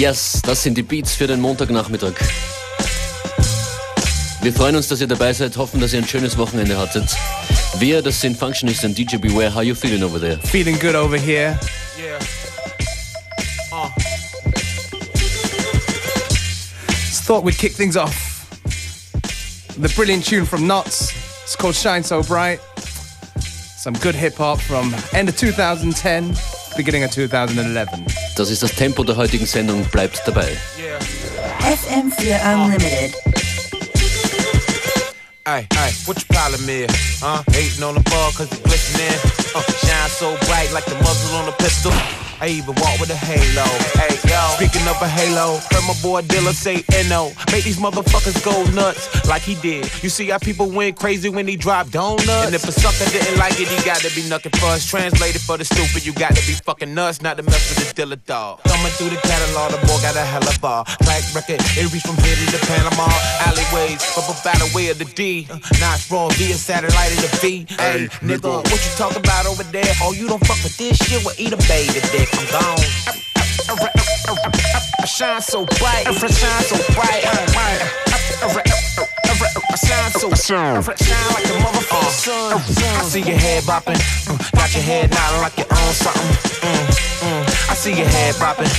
Yes, das sind die Beats für den Montagnachmittag. Wir freuen uns, dass ihr dabei seid, hoffen, dass ihr ein schönes Wochenende hattet. Wir, das sind Functionist und DJ Beware. How you feeling over there? Feeling good over here. Yeah. Ah. Just thought we'd kick things off. The brilliant tune from Knots. It's called Shine So Bright. Some good hip hop from end of 2010, beginning of 2011. Das ist das Tempo der heutigen Sendung. Bleibt dabei. Yeah. FM4 Unlimited. Hey, hey, what your problem is? Huh? Hating on the ball cause it's glistening. Uh, shine so bright like the muzzle on a pistol. I even walk with a halo. Hey, yo. Speaking of a halo, heard my boy Dilla say NO. Make these motherfuckers go nuts like he did. You see how people went crazy when he dropped donuts? And if a sucker didn't like it, he got to be knucking first. Translated for the stupid, you got to be fucking nuts, not to mess with the Dilla dog. Thumbing through the catalog, the boy got a hell of a track record. It reached from here to Panama alleyways, but by the way of the D. Uh, not raw via satellite of the V. Hey, nigga, what you talk about over there? Oh, you don't fuck with this shit? Well, eat a baby dick. I'm gone. I shine so bright, I shine so bright. I shine so shine like a motherfucker sun. Uh, I see your head bopping, mm, got your head nodding like you own something. Mm, mm. I see your head bopping.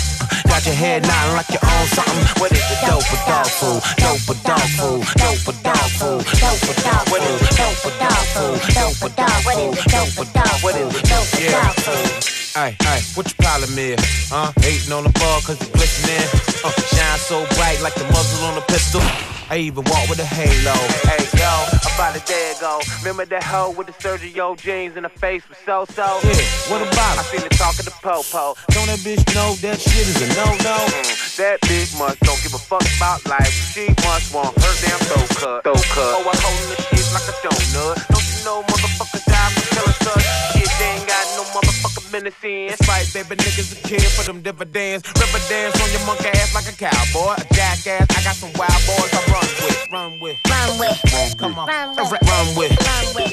Got your head nodding like you own something. What is it? Dope or dog food? Dope or dog food? Dope or dog food? Dope or dog food? Dope or dog food? Dope or dog food? Dope or dog food? Dope or dog food? Hey, hey, what your problem is? Huh? Hating on the ball cause it's glistening. Uh, shine so bright like the muzzle on a pistol. I even walk with a halo. Hey, yo, about a day ago. Remember that hoe with the Sergio jeans and the face was so so? Yeah, what about it? I seen it talking to Popo. Don't that bitch know that shit is a no no? Mm, that bitch must don't give a fuck about life. She must want her damn throat cut. Throat cut. Oh, I holding the shit like a donut. Don't you know motherfuckers die for killing us? Shit, they ain't got no motherfucker menacing. It's like baby niggas a kid for them dividends. River dance on your monkey ass like a cowboy. A jackass, I got some wild boys I run with. Run with. Run with. Come on. Run with. Run with. Run with.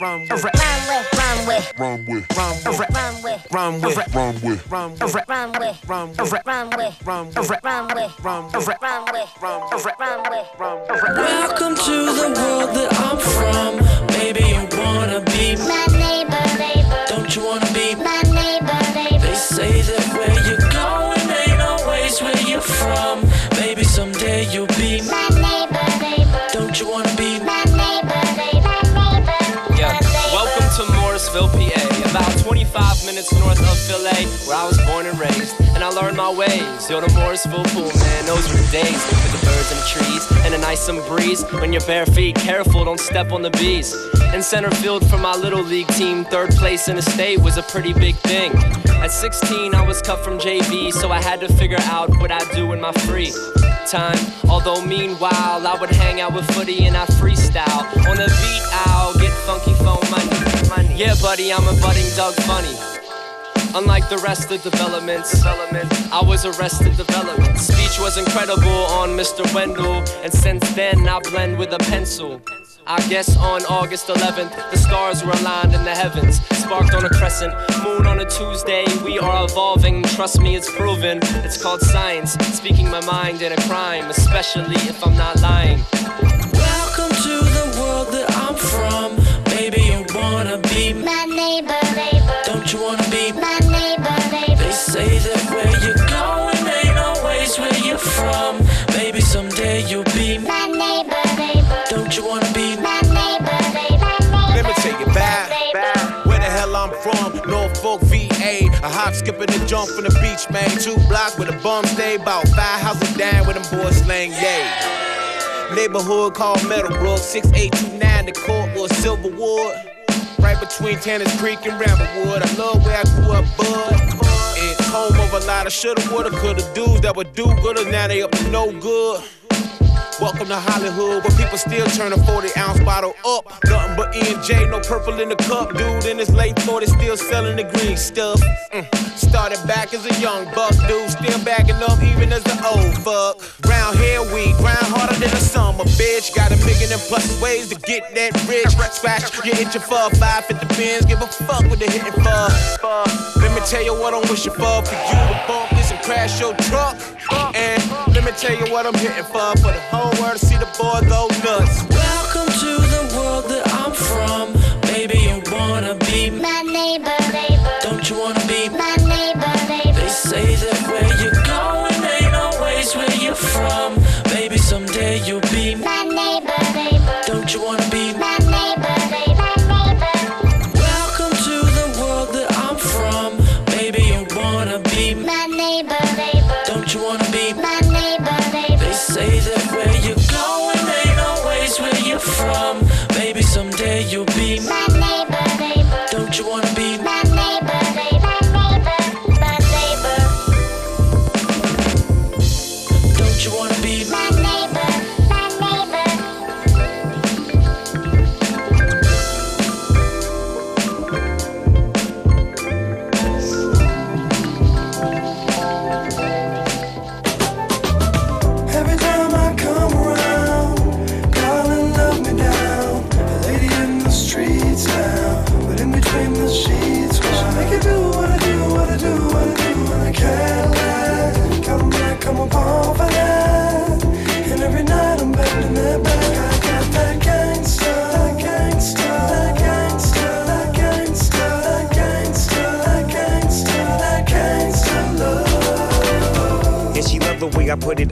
Run with. Run with. Run with. Run with. Run with. Run with. Run with. Run with. Run Run with. with. Run with. Run Run with. with. Run with. Run with. Run with. Run with. Run with. Run with. Run with. Welcome to the world that I'm from. Maybe you wanna be My neighbor, Don't you wanna be My neighbor, neighbor. They say that where you're going ain't always where you're from. Maybe someday you'll 25 minutes north of Philly, where I was born and raised. And I learned my ways. Yo, the Morrisville pool, man, those were the days. With the birds and the trees, and a nice some breeze. When you're bare feet, careful, don't step on the bees. In center field for my little league team, third place in the state was a pretty big thing. At 16, I was cut from JV, so I had to figure out what I'd do in my free time. Although meanwhile, I would hang out with footy and I freestyle. On the beat, I'll get funky phone money. Money. Yeah, buddy, I'm a budding Doug Funnie. Unlike the rest of developments, development, I was arrested development. Speech was incredible on Mr. Wendal, and since then I blend with a pencil. I guess on August 11th, the stars were aligned in the heavens, sparked on a crescent, moon on a Tuesday. We are evolving, trust me, it's proven. It's called science, speaking my mind in a crime, especially if I'm not lying. Neighbor. Don't you wanna be My neighbor, baby. They say that where you're going ain't always where you're from. Maybe someday you'll be My neighbor, baby. Don't you wanna be My neighbor, neighbor. Let me take it back. Where the hell I'm from, Norfolk, VA. A hop, skip, and a jump from the beach, man. Two blocks with a bum stay, about five houses down with them boys slang, yay. Neighborhood called Meadowbrook, 6829, the court was Silverwood. Right between Tanners Creek and Ramblewood. I love where I grew up, bud. It's home of a lot of shoulda, woulda, coulda dudes that would do gooder. Now they up to no good. Welcome to Hollywood, where people still turn a 40 ounce bottle up. Nothing but E and J, no purple in the cup. Dude in his late 40s, still selling the green stuff. Mm. Started back as a young buck, dude, still backing up even as an old fuck. Round here we grind harder than the summer, bitch. Got a million and plus ways to get that rich. Scratch, you itching for five fifty pins. Give a fuck what they hitting for. Let me tell you what I'm wishing for. For you to bump this and crash your truck. And let me tell you what I'm hitting for. For the whole world to see the boy go nuts. Welcome to the world that I'm from. Baby, you wanna be My neighbor, neighbor, Don't you wanna be my neighbor, neighbor. They say that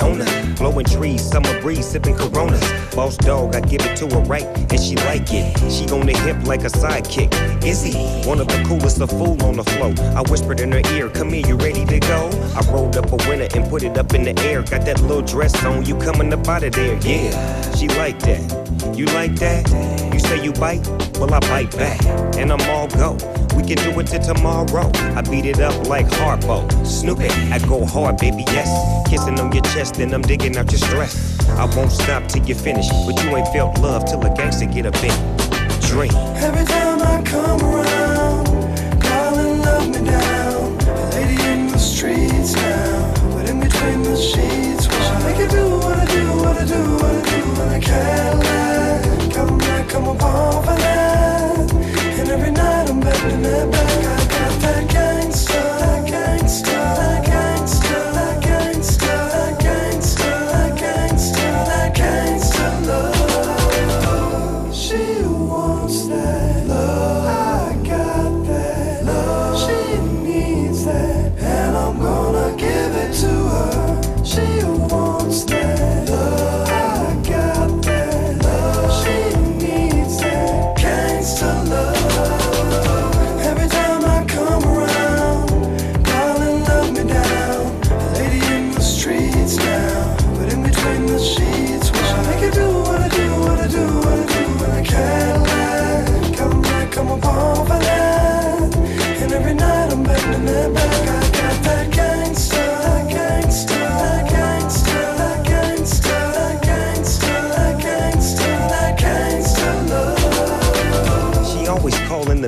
on her. Blowing trees, summer breeze, sipping coronas. Boss dog, I give it to her right, and she like it. She on the hip like a sidekick. Izzy, one of the coolest, a fool on the flow. I whispered in her ear, come here, you ready to go? I rolled up a winner and put it up in the air. Got that little dress on, you coming up out of there, yeah. She like that. You like that? You say you bite? Well, I bite back, and I'm all go. We can do it till tomorrow. I beat it up like Harpo. Snoopy, I go hard, baby, yes. Kissing on your chest, and I'm digging out your stress. I won't stop till you finish, but you ain't felt love till a gangster get a in. Drink. Every time I come around, darling, love me down. A lady in the streets now, but in between the sheets, why make you do what I do, what I do, what I do, and I can't lie. Come back, come upon for that. And every night I'm bending that back.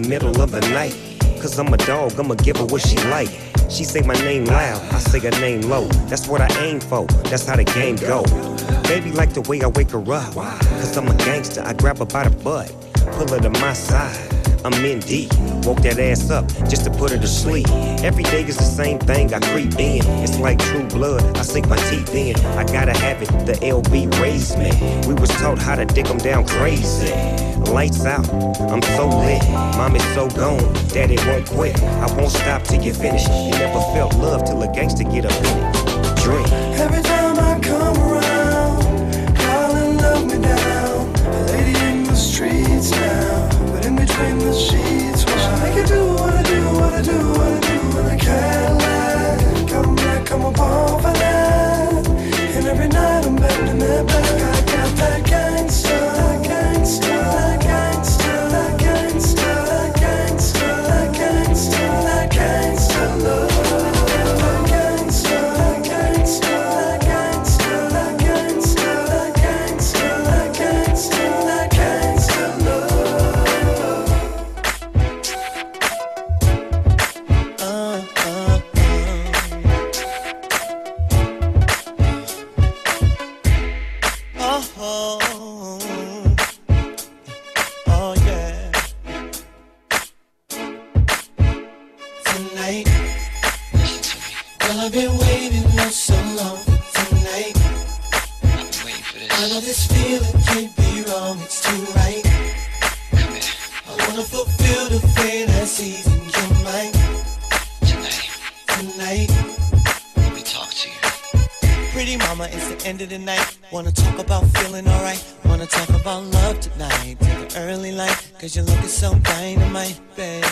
The middle of the night. Cause I'm a dog, I'ma give her what she like. She say my name loud, I say her name low. That's what I aim for, that's how the game go. Baby like the way I wake her up. Cause I'm a gangster, I grab her by the butt, pull her to my side. I'm in deep, woke that ass up just to put her to sleep. Every day is the same thing, I creep in. It's like true blood, I sink my teeth in. I gotta have it, the LB raised me. We was taught how to dick them down crazy. Lights out, I'm so lit. Mom is so gone, daddy won't quit. I won't stop till you finish. You never felt love till a gangster get up in it. Drink. Every time I come around, between the sheets, do what I do, what I do, what I do, and I can't lie. Come back, come upon mama, it's the end of the night. Wanna talk about feeling alright. Wanna talk about love tonight. Take the early light, cause you're looking so dynamite, babe.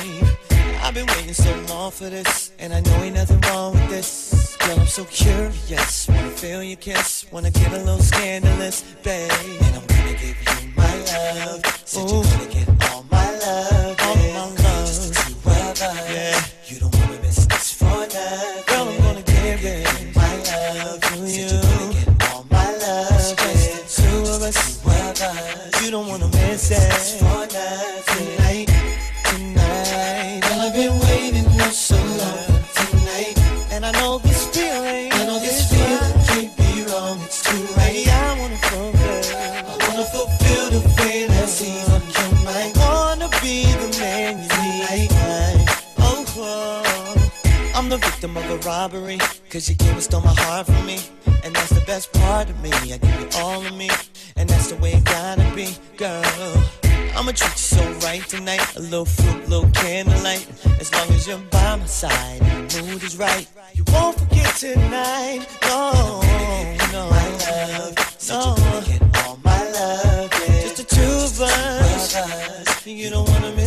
I've been waiting so long for this, and I know ain't nothing wrong with this. Girl, I'm so curious. Wanna feel your kiss, wanna get a little scandalous, babe. And I'm gonna give you my love. Said you're gonna get robbery. Cause you came and stole my heart from me. And that's the best part of me. I give you all of me. And that's the way it gotta be, girl. I'ma treat you so right tonight. A little fruit, little candlelight. As long as you're by my side and the mood is right. You won't forget tonight. No, no, my love. No, all my love. Just the two of us. You don't wanna miss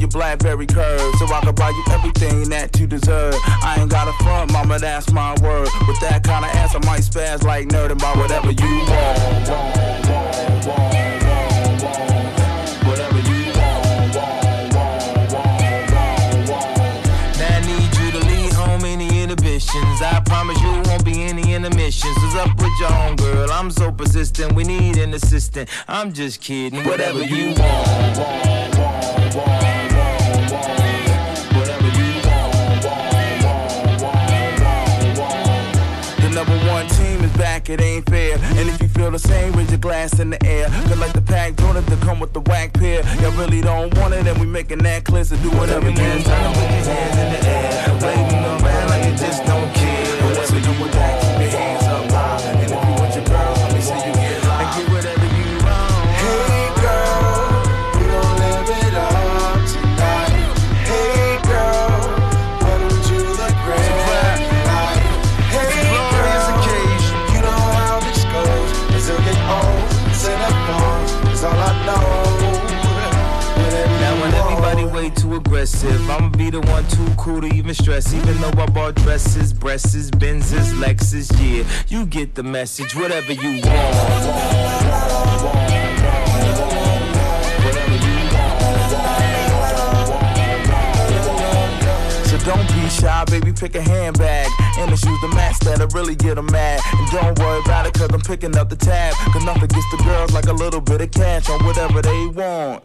your Blackberry curve so I can buy you everything that you deserve. I ain't got a front, mama, that's my word. With that kind of ass, I might spaz like nerd and buy whatever you want. want, want, want, want, I need you to lead home any inhibitions. I promise you won't be any intermissions. What's up with your home girl? I'm so persistent. We need an assistant. I'm just kidding. Whatever you want, want, want, want, Number one team is back, it ain't fair. And if you feel the same, raise your glass in the air. Cause like the pack Jordan to come with the whack pair. Y'all really don't want it, and we making that clear. So do whatever you can. To put your hands in the air. Waving around like you just don't care. Whatever you want, aggressive, I'ma be the one too cool to even stress. Even though I bought dresses, breasts, Benzes, Lexus, yeah, you get the message. Whatever you want. So don't be shy, baby, pick a handbag. And the shoes to match that'll really get them mad. And don't worry about it, cause I'm picking up the tab. Cause nothing gets the girls like a little bit of cash on whatever they want.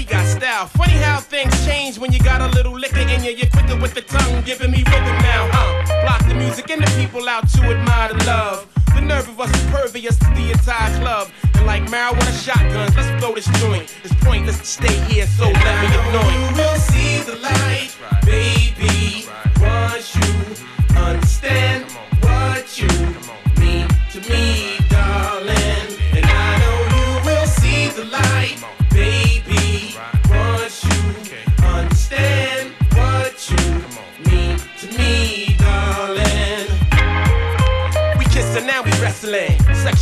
money got style. Funny how things change when you got a little liquor in you. You're quicker with the tongue, giving me rhythm now. huh? block the music and the people out to admire the love. The nerve of us impervious to the entire club. And like marijuana shotguns, let's blow this joint. It's pointless to stay here, so let me anoint. You will see the light, baby. Once you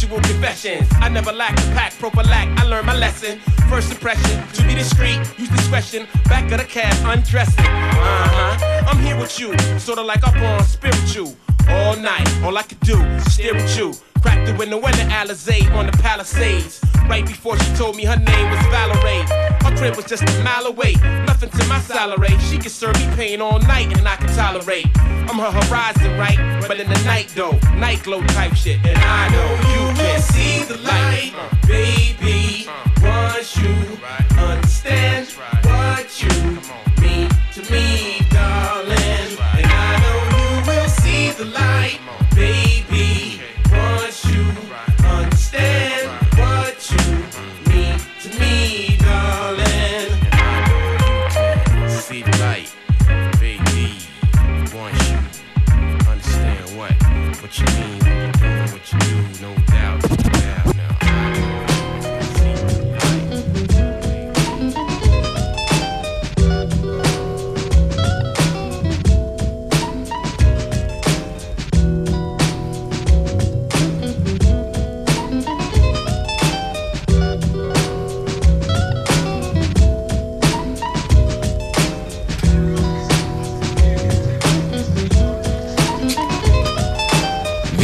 Confessions. I never lack pack, prophylact. I learned my lesson. First impression, to be discreet, use discretion. Back of the cab, undressing. Uh huh. I'm here with you, sorta like up on spiritual. All night, all I could do stare at you. Cracked the window in the Alizé on the Palisades. Right before she told me her name was Valerie. Her crib was just a mile away. Nothing to my salary. She could serve me pain all night and I can tolerate. I'm her horizon, right? But in the night though, night glow type shit. And I know you can see the light, baby. Once you understand what you mean to me,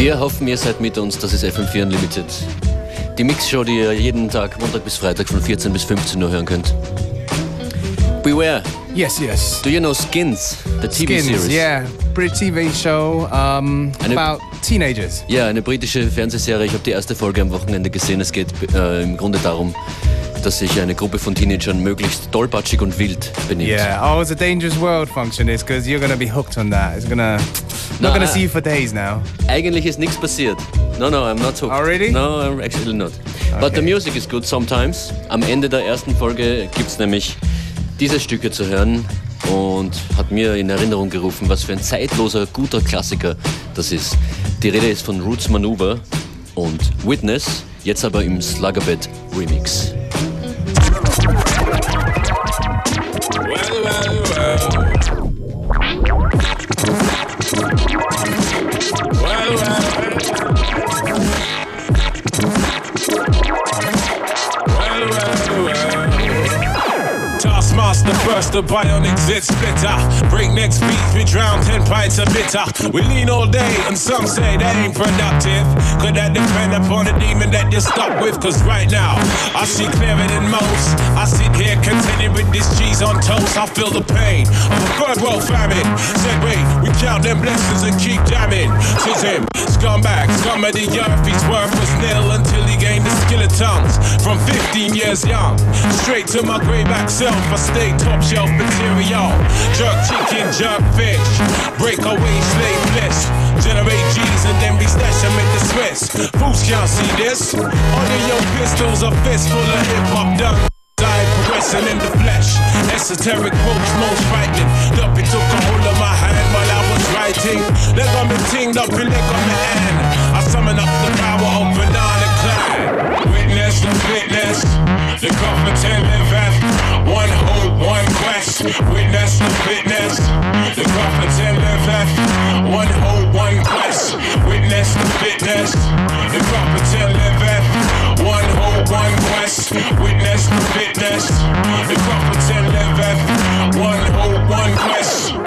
Wir hoffen, ihr seid mit uns. Das ist FM4 Unlimited. Die Mixshow, die ihr jeden Tag, Montag bis Freitag von 14 bis 15 Uhr hören könnt. Beware. Yes, yes. Do you know Skins, the TV Skins, series? yeah. British TV show um, Eine- about teenagers. Ja, eine britische Fernsehserie. Ich habe die erste Folge am Wochenende gesehen. Es geht äh, im Grunde darum, dass sich eine Gruppe von Teenagern möglichst tollpatschig und wild benimmt. Yeah. Oh, it's a dangerous world function is because you're gonna be hooked on that. It's gonna No, not gonna see you for days now. Eigentlich ist nichts passiert. No, no, I'm not hooked. Oh, really? No, I'm actually not. But Okay. the music is good sometimes. Am Ende der ersten Folge gibt's nämlich diese Stücke zu hören und hat mir in Erinnerung gerufen, was für ein zeitloser, guter Klassiker das ist. Die Rede ist von Roots Maneuver und Witness, jetzt aber im Sluggerbed Remix. Burst the bionic zit splitter. Breakneck speeds, we drown 10 pints of bitter. We lean all day, and some say that ain't productive. Could that depend upon the demon that you're stuck with? Cause right now, I see clearer than most. I sit here contented with this cheese on toast. I feel the pain of a third world famine. Said, wait, we count them blessings and keep jamming. Says him, scumbag, scum of the earth. His worth was nil until he gained the skill of tongues. From 15 years young, straight to my grayback self. I stay top shelf material. Jerk chicken, jerk fish. Break away slave bliss. Generate G's and then we stash them in the Swiss. Fools can't see this. Of your pistols are fistful of hip hop done. I progressing in the flesh. Esoteric quotes most frightening. Duppy took a hold of my hand while I was writing. Leg on me ting, Duppy leg on me hand. I summon up the power of Banana Klan. Witness the fitness. One hope, one quest. witness the fitness, the prophets and live left. one quest. witness the fitness, the prophets and live left. one quest. witness the fitness, the prophets and live left. one quest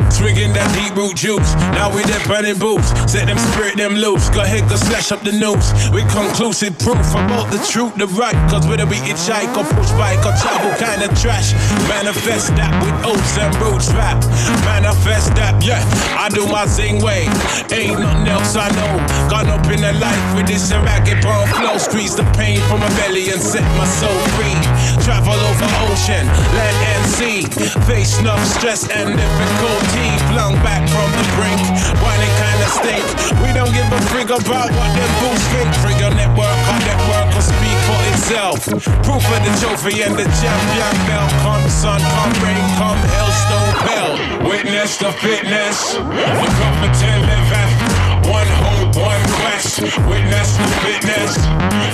root juice. Now we dip burning boots. Set them spirit them loose. Go ahead, go slash up the news. With conclusive proof about the truth, the right. Cause whether we hitchhike or push bike or travel kind of trash. Manifest that with oats and roots rap. Manifest that, yeah. I do my thing way. Ain't nothing else I know. Gone up in the life with this ragged bone flow. Squeeze the pain from my belly and set my soul free. Travel over ocean, land and sea. Face enough stress and difficulty. Flung back from the brink. Whining kind of stink. We don't give a frig about what them fools think. Trigger network, our network will speak for itself. Proof of the trophy and the champion belt. Come sun, come rain, come hailstone bell. Witness the fitness. The competent living. One hope, one quest. Witness the fitness.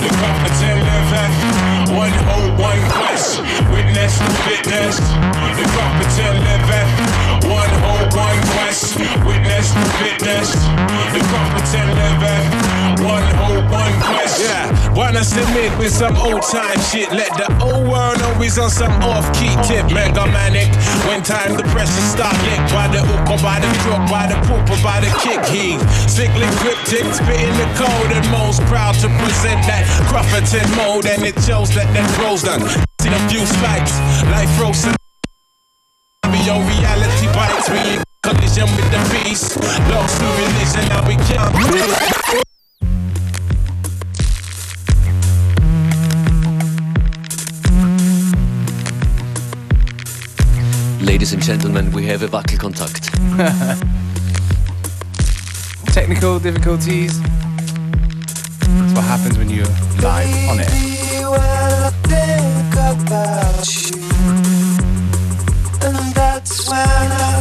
The competent living. One hope, one quest. Witness the fitness. The competent living. One hope, one quest. Witness the fitness. The competent living. One hope, one quest. Yeah, wanna submit with some old time shit. Let the old world know he's on some off key tip. Mega manic. When time the pressure start lick by the hook or by the crook, by the poop or by the kick. He strictly cryptic, spitting the code and most proud to present that Crufferton mode. And it shows that that rose done. See a few spikes, life frozen. Your reality bites when you collision with the beast. Lost to religion, now we can't. Ladies and gentlemen, we have a Wackelkontakt. Technical difficulties. That's what happens when you're live on it. And that's when I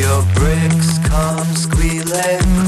Hear bricks come squealing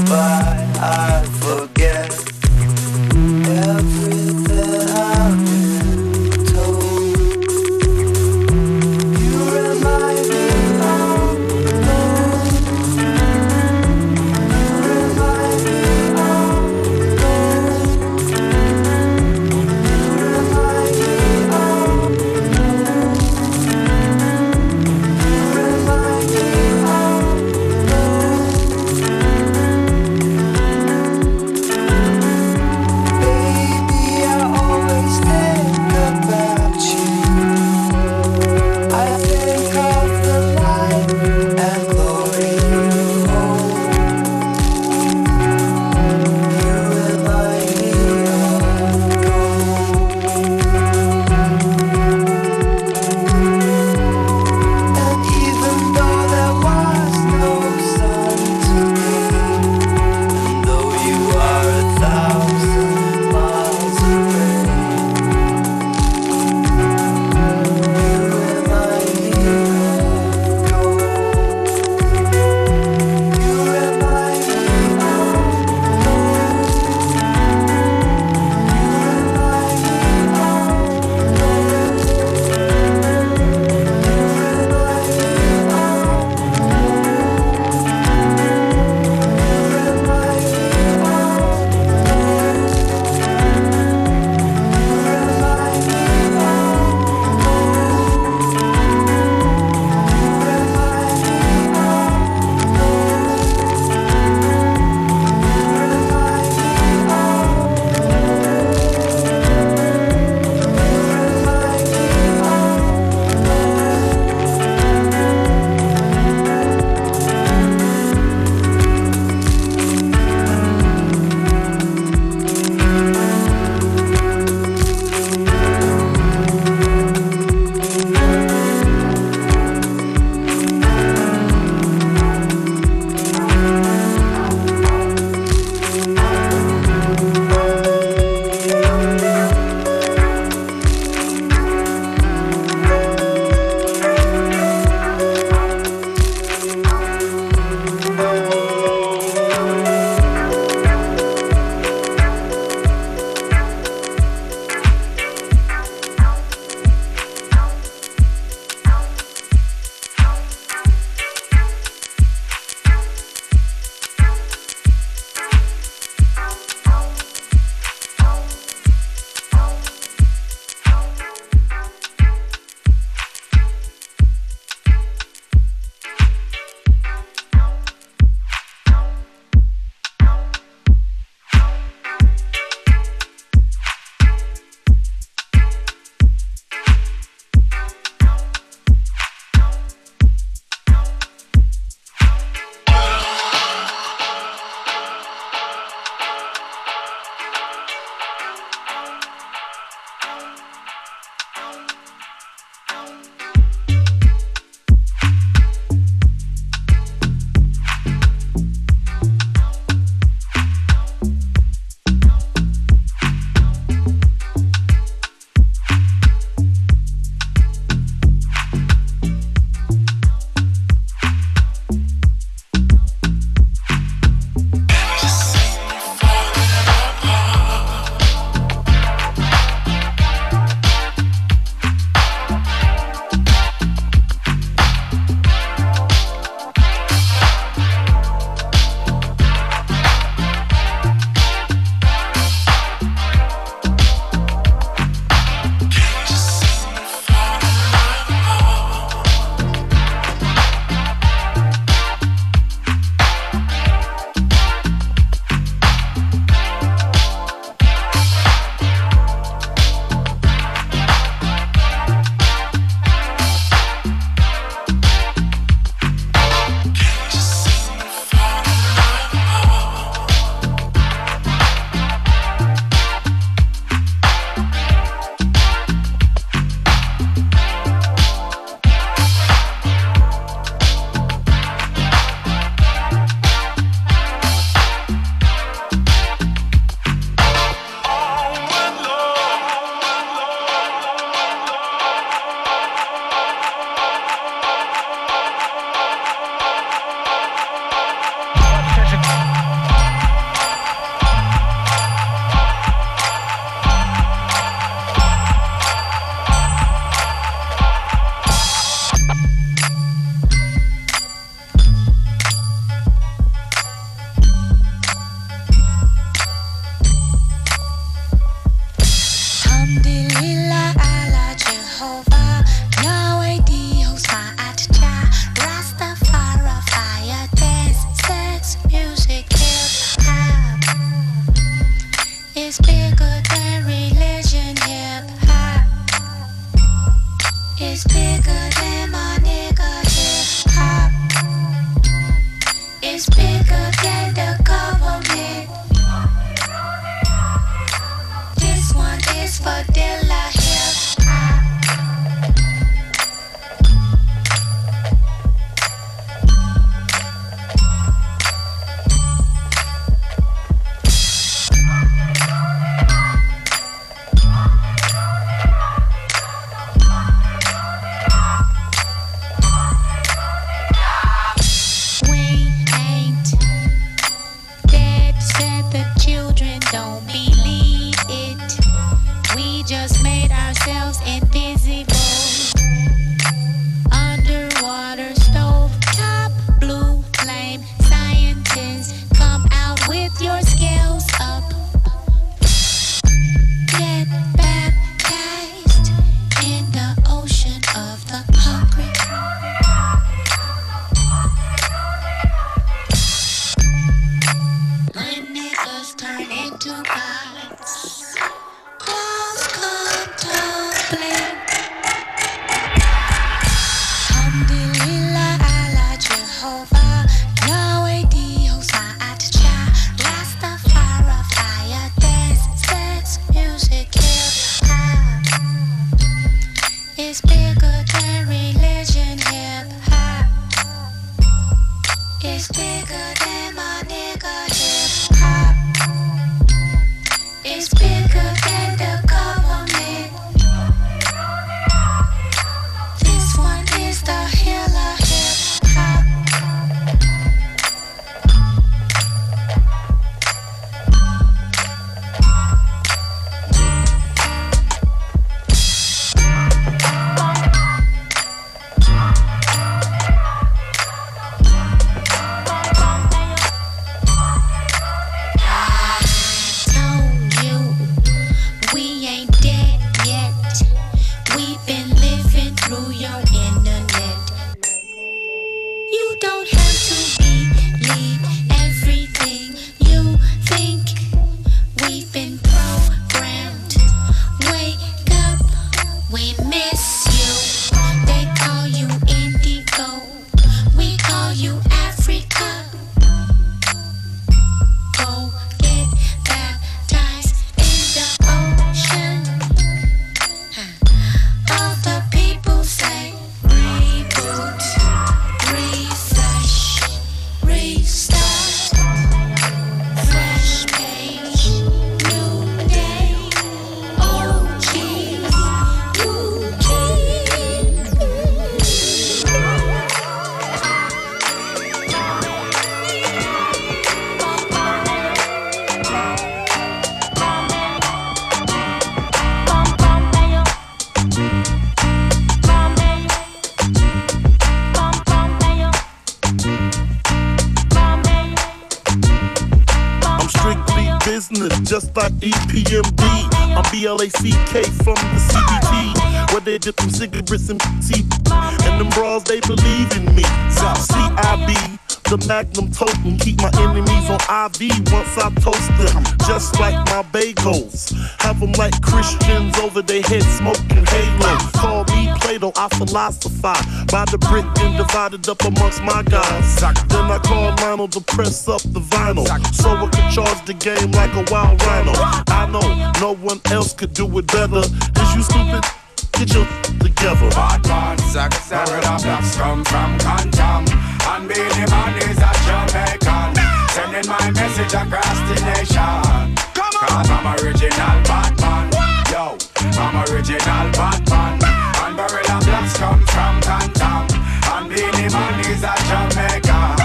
BLACK from the CBT, where they dip them cigarettes and C. And them bras, they believe in me. CIB, the magnum totem, keep my enemies on IV once I toast them. Just like my bagels, have them like Christians over their heads smoking halo. Call me Plato, I philosophize by the brick and divided up amongst my guys. Then I call Lionel to press up the vinyl, so I can charge the game like a wild rhino. I know no one else could do it better. Is you stupid? Get your together. Bad man, where the blacks come from, Cantam. And Beenie Man is a Jamaican. Sending my message across the nation. Cause I'm original Batman. Yo, I'm original Batman. And Barilla Blacks come from Cantam. And Beenie Man is a Jamaican.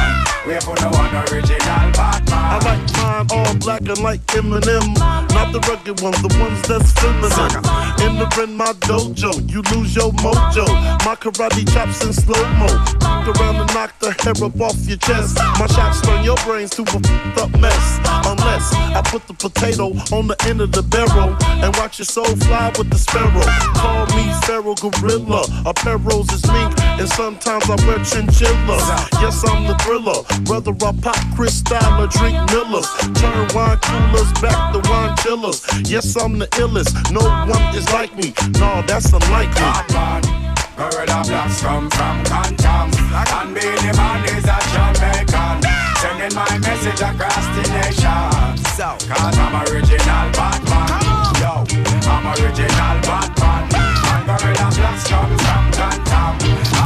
We for no one original Batman. All black and like Eminem. Not the rugged ones, the ones that's feminine. Entering my dojo, you lose your mojo. My karate chops in slow mo. Around and knock the hair up off your chest. My shots turn your brains to a f***ed up mess. Unless I put the potato on the end of the barrel and watch your soul fly with the sparrow. Call me Pharaoh Gorilla. Apparels is mink, and sometimes I wear chinchilla. Yes, I'm the thriller. Whether I pop crystal or drink Millers, turn wine coolers back to wine chillers. Yes, I'm the illest. No one is like me. No, that's unlikely. Batman, Gorilla blocks come from Quantum. And Beenie Man is a Jamaican. Sending my message across the nation. So, cause I'm original Batman. Yo, I'm original Batman. And Gorilla blocks come from Quantum.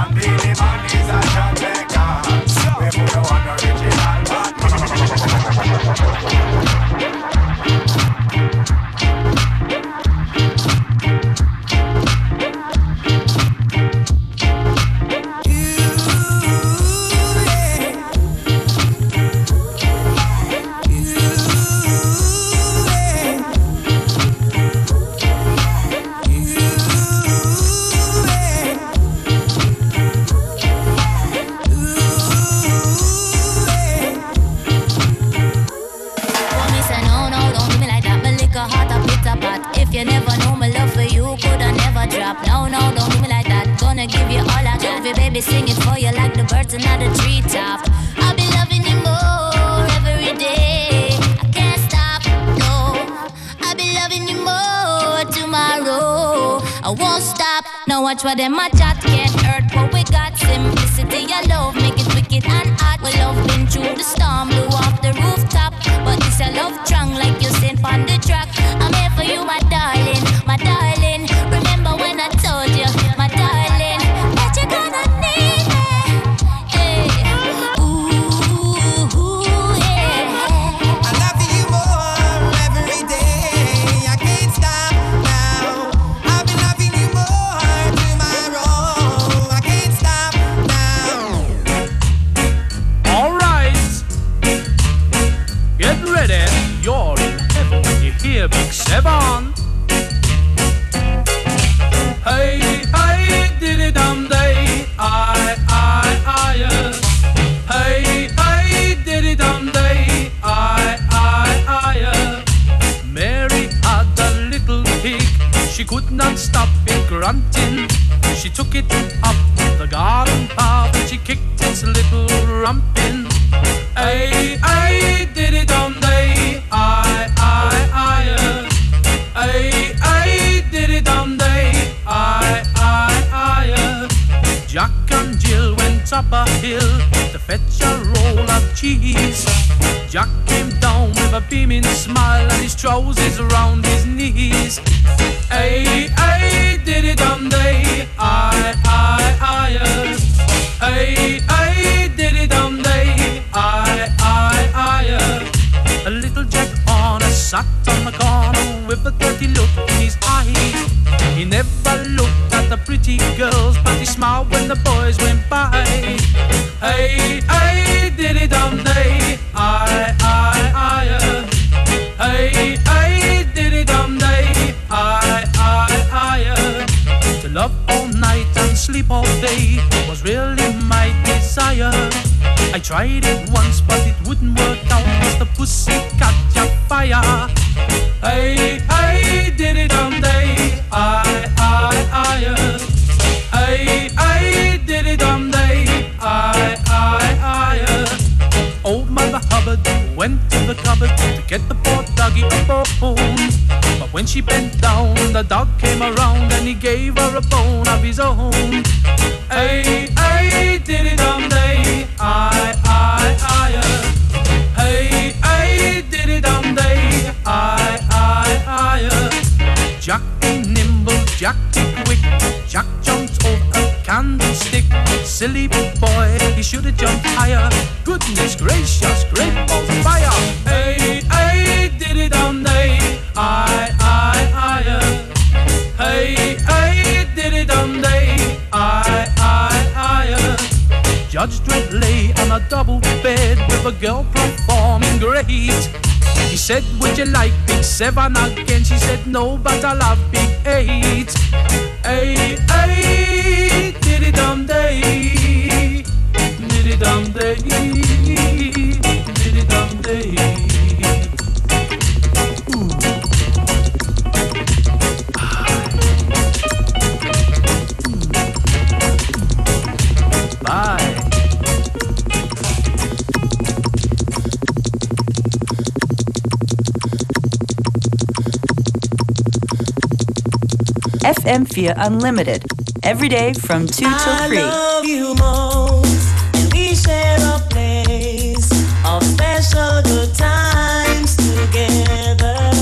Sing it for you like the birds in the treetop. I'll be loving you more every day. I can't stop, no. I'll be loving you more tomorrow. I won't stop. Now watch what them a chat can't hurt what we got. Simplicity, your love make it wicked and hot. We love been through the storm, blew off the rooftop. But this a love strong like you sent on tried it once, but it wouldn't work out. Cause the pussy got your fire. Hey, hey, diddy dum day. I, I, I. uh. Hey, hey, diddy dum day. I, I, I. uh. Old Mother Hubbard went to the cupboard to get the poor doggy a bone. But when she bent down, the dog came around and he gave her a bone of his own. Hey, hey, diddy dum day. I, I, Jack quick. Jack jumps over a candlestick. Silly boy, he should have jumped higher. Goodness gracious, great balls of fire. Hey, hey, diddy dum day. I, I, I. Hey, hey, diddy dum day. I, I, I. Judge Dredd lay on a double bed with a girl performing great. Said, Would you like Big Seven again? She said, No, but I love Big Eight. Hey, hey, diddy dum day. Diddy dum day. FM4 Unlimited. every day from 2 till I 3. love you most, and we share a place of special good times together.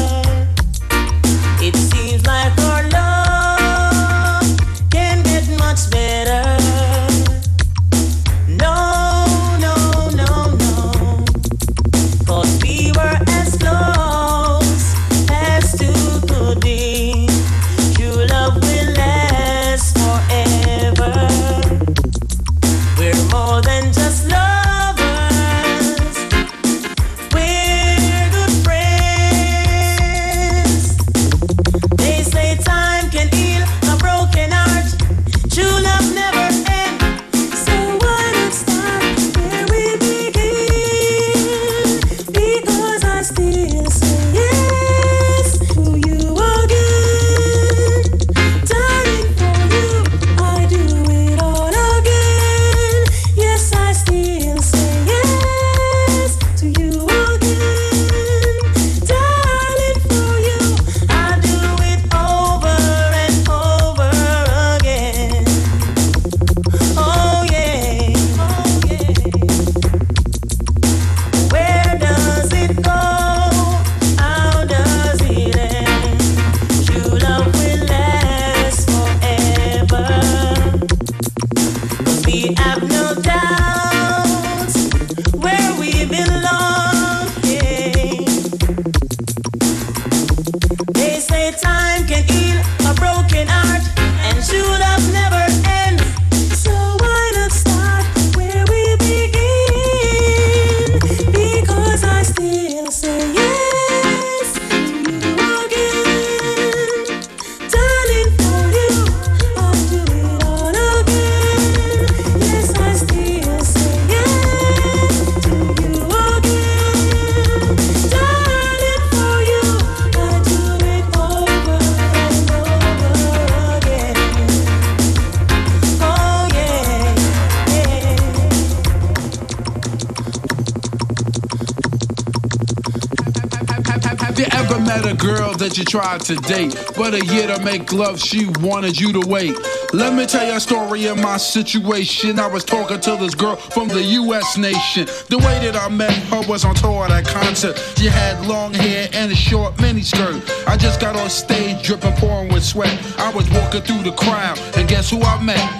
That you tried to date, but a year to make love, she wanted you to wait? Let me tell you a story of my situation. I was talking to this girl from the US nation. The way that I met her was on tour at a concert. She had long hair and a short miniskirt. I just got on stage dripping, pouring with sweat. I was walking through the crowd, and guess who I met?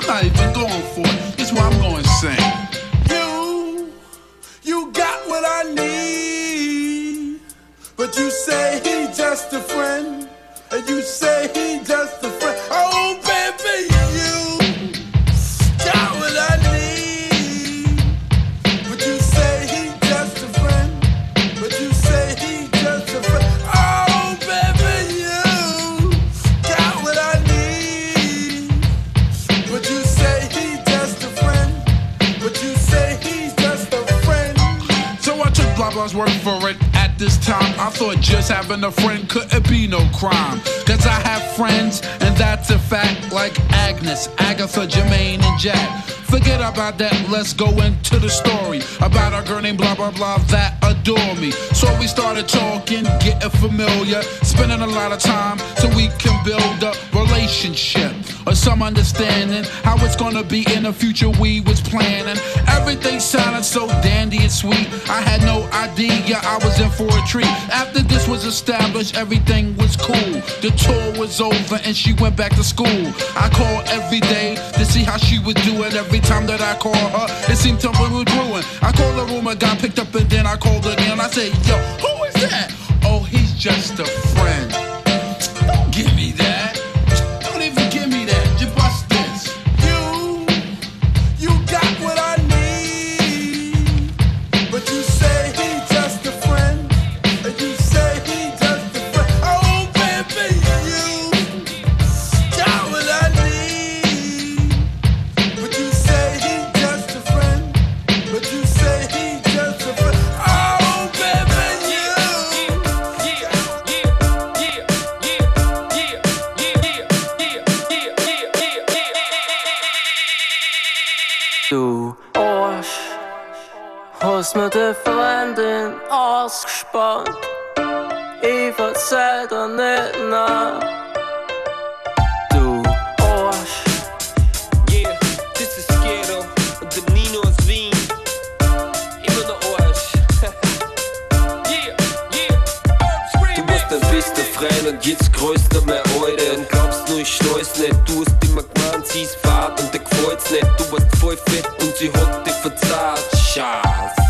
I'm not even going for it. This is what I'm going to sing. You, you got what I need. But you say he just a friend. And you say he just time, I thought just having a friend couldn't be no crime. Cause I have friends, and that's a fact, like Agnes, Agatha, Jermaine, and Jack. Forget about that, let's go into the story about a girl named blah blah blah that adore me. So we started talking, getting familiar, spending a lot of time so we can build a relationship or some understanding how it's gonna be in the future we was planning. Everything sounded so dandy and sweet. I had no idea I was in for a treat. After this was established, everything was cool. The tour was over and she went back to school. I called every day to see how she was doing. Every time that I called her, it seemed something was brewing. I called the room, I got picked up, and then I called again. I said, Yo, who is that? Oh, he's just a friend. Don't give me that. Hast mir die Freundin ausgespannt. Ich verzeih dir nicht nach. Du Arsch. Yeah, this is Ghetto und der Nino aus Wien. Immer noch Arsch. yeah, yeah. Du bist ein bester Freund und jetzt größter mehr Alter. Und glaubst nur, ich schneu's nicht. Du hast immer gemeint, sie ist fad und dir gefällt's nicht. Du warst voll fett und sie hat dich verzahlt. Schatz.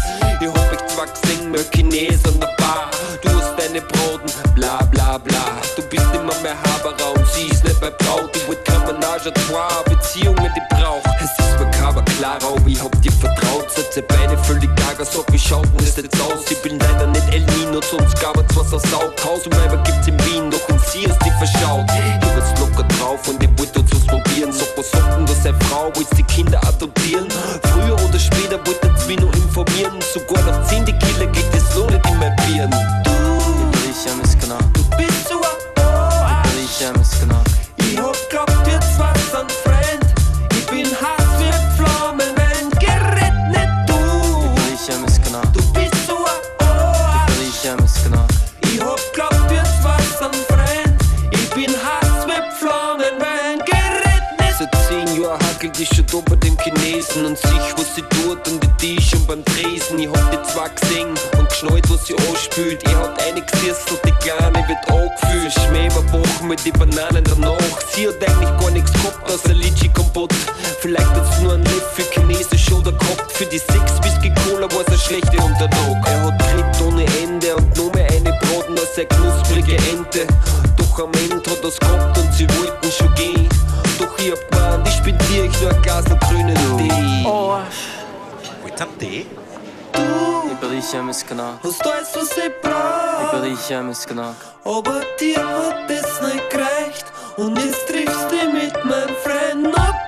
Ich mich gesehen, mehr Chines an der Bar. Du hast deine Broten, bla bla bla. Du bist immer mehr Haberer und sie nicht mehr Braut. Ich wollt kein Menage à trois, Beziehungen, die braucht. Es ist makaber, klar, aber ich hab dir vertraut. Setze beide völlig gaga, sag, wie schaut denn das jetzt aus? Ich bin leider nicht El Nino, sonst gab es was aus Haus und Weiber gibt's in Wien, doch und sie ist die verschaut. Ich war's locker drauf und ich wollte uns probieren. Sag, was sagt denn seine Frau, willst die Kinder adoptieren? Früher oder später wollte uns wie noch informieren. Sogar nach 10 Chinesen und sich, was sie tut und die ist schon beim Tresen. Ich hab die zwar gesehen und geschnallt, was sie anspült. Ich hat eine gesessen und die Kleine wird angefühlt. Schmäh überbachen mit die Bananen danach. Sie hat eigentlich gar nichts gehabt außer Litschi-Kompott. Vielleicht hat's nur ein für Chinesisch oder gehabt. Für die sechs Whisky Cola war's ein schlechter Untertag. Er hat Tritt ohne Ende und nur mehr eine Braten als eine knusprige Ente. Doch am Ende hat er's gehabt und sie wollten schon gehen. Doch ich hab ich spendier ich nur ein Glas und Tamty? Nebyli skanák. Hostojstvo si prach. Nebyli skanák. Aber dir hat es nicht gereicht und jetzt triffst du mit meinem Freund ab.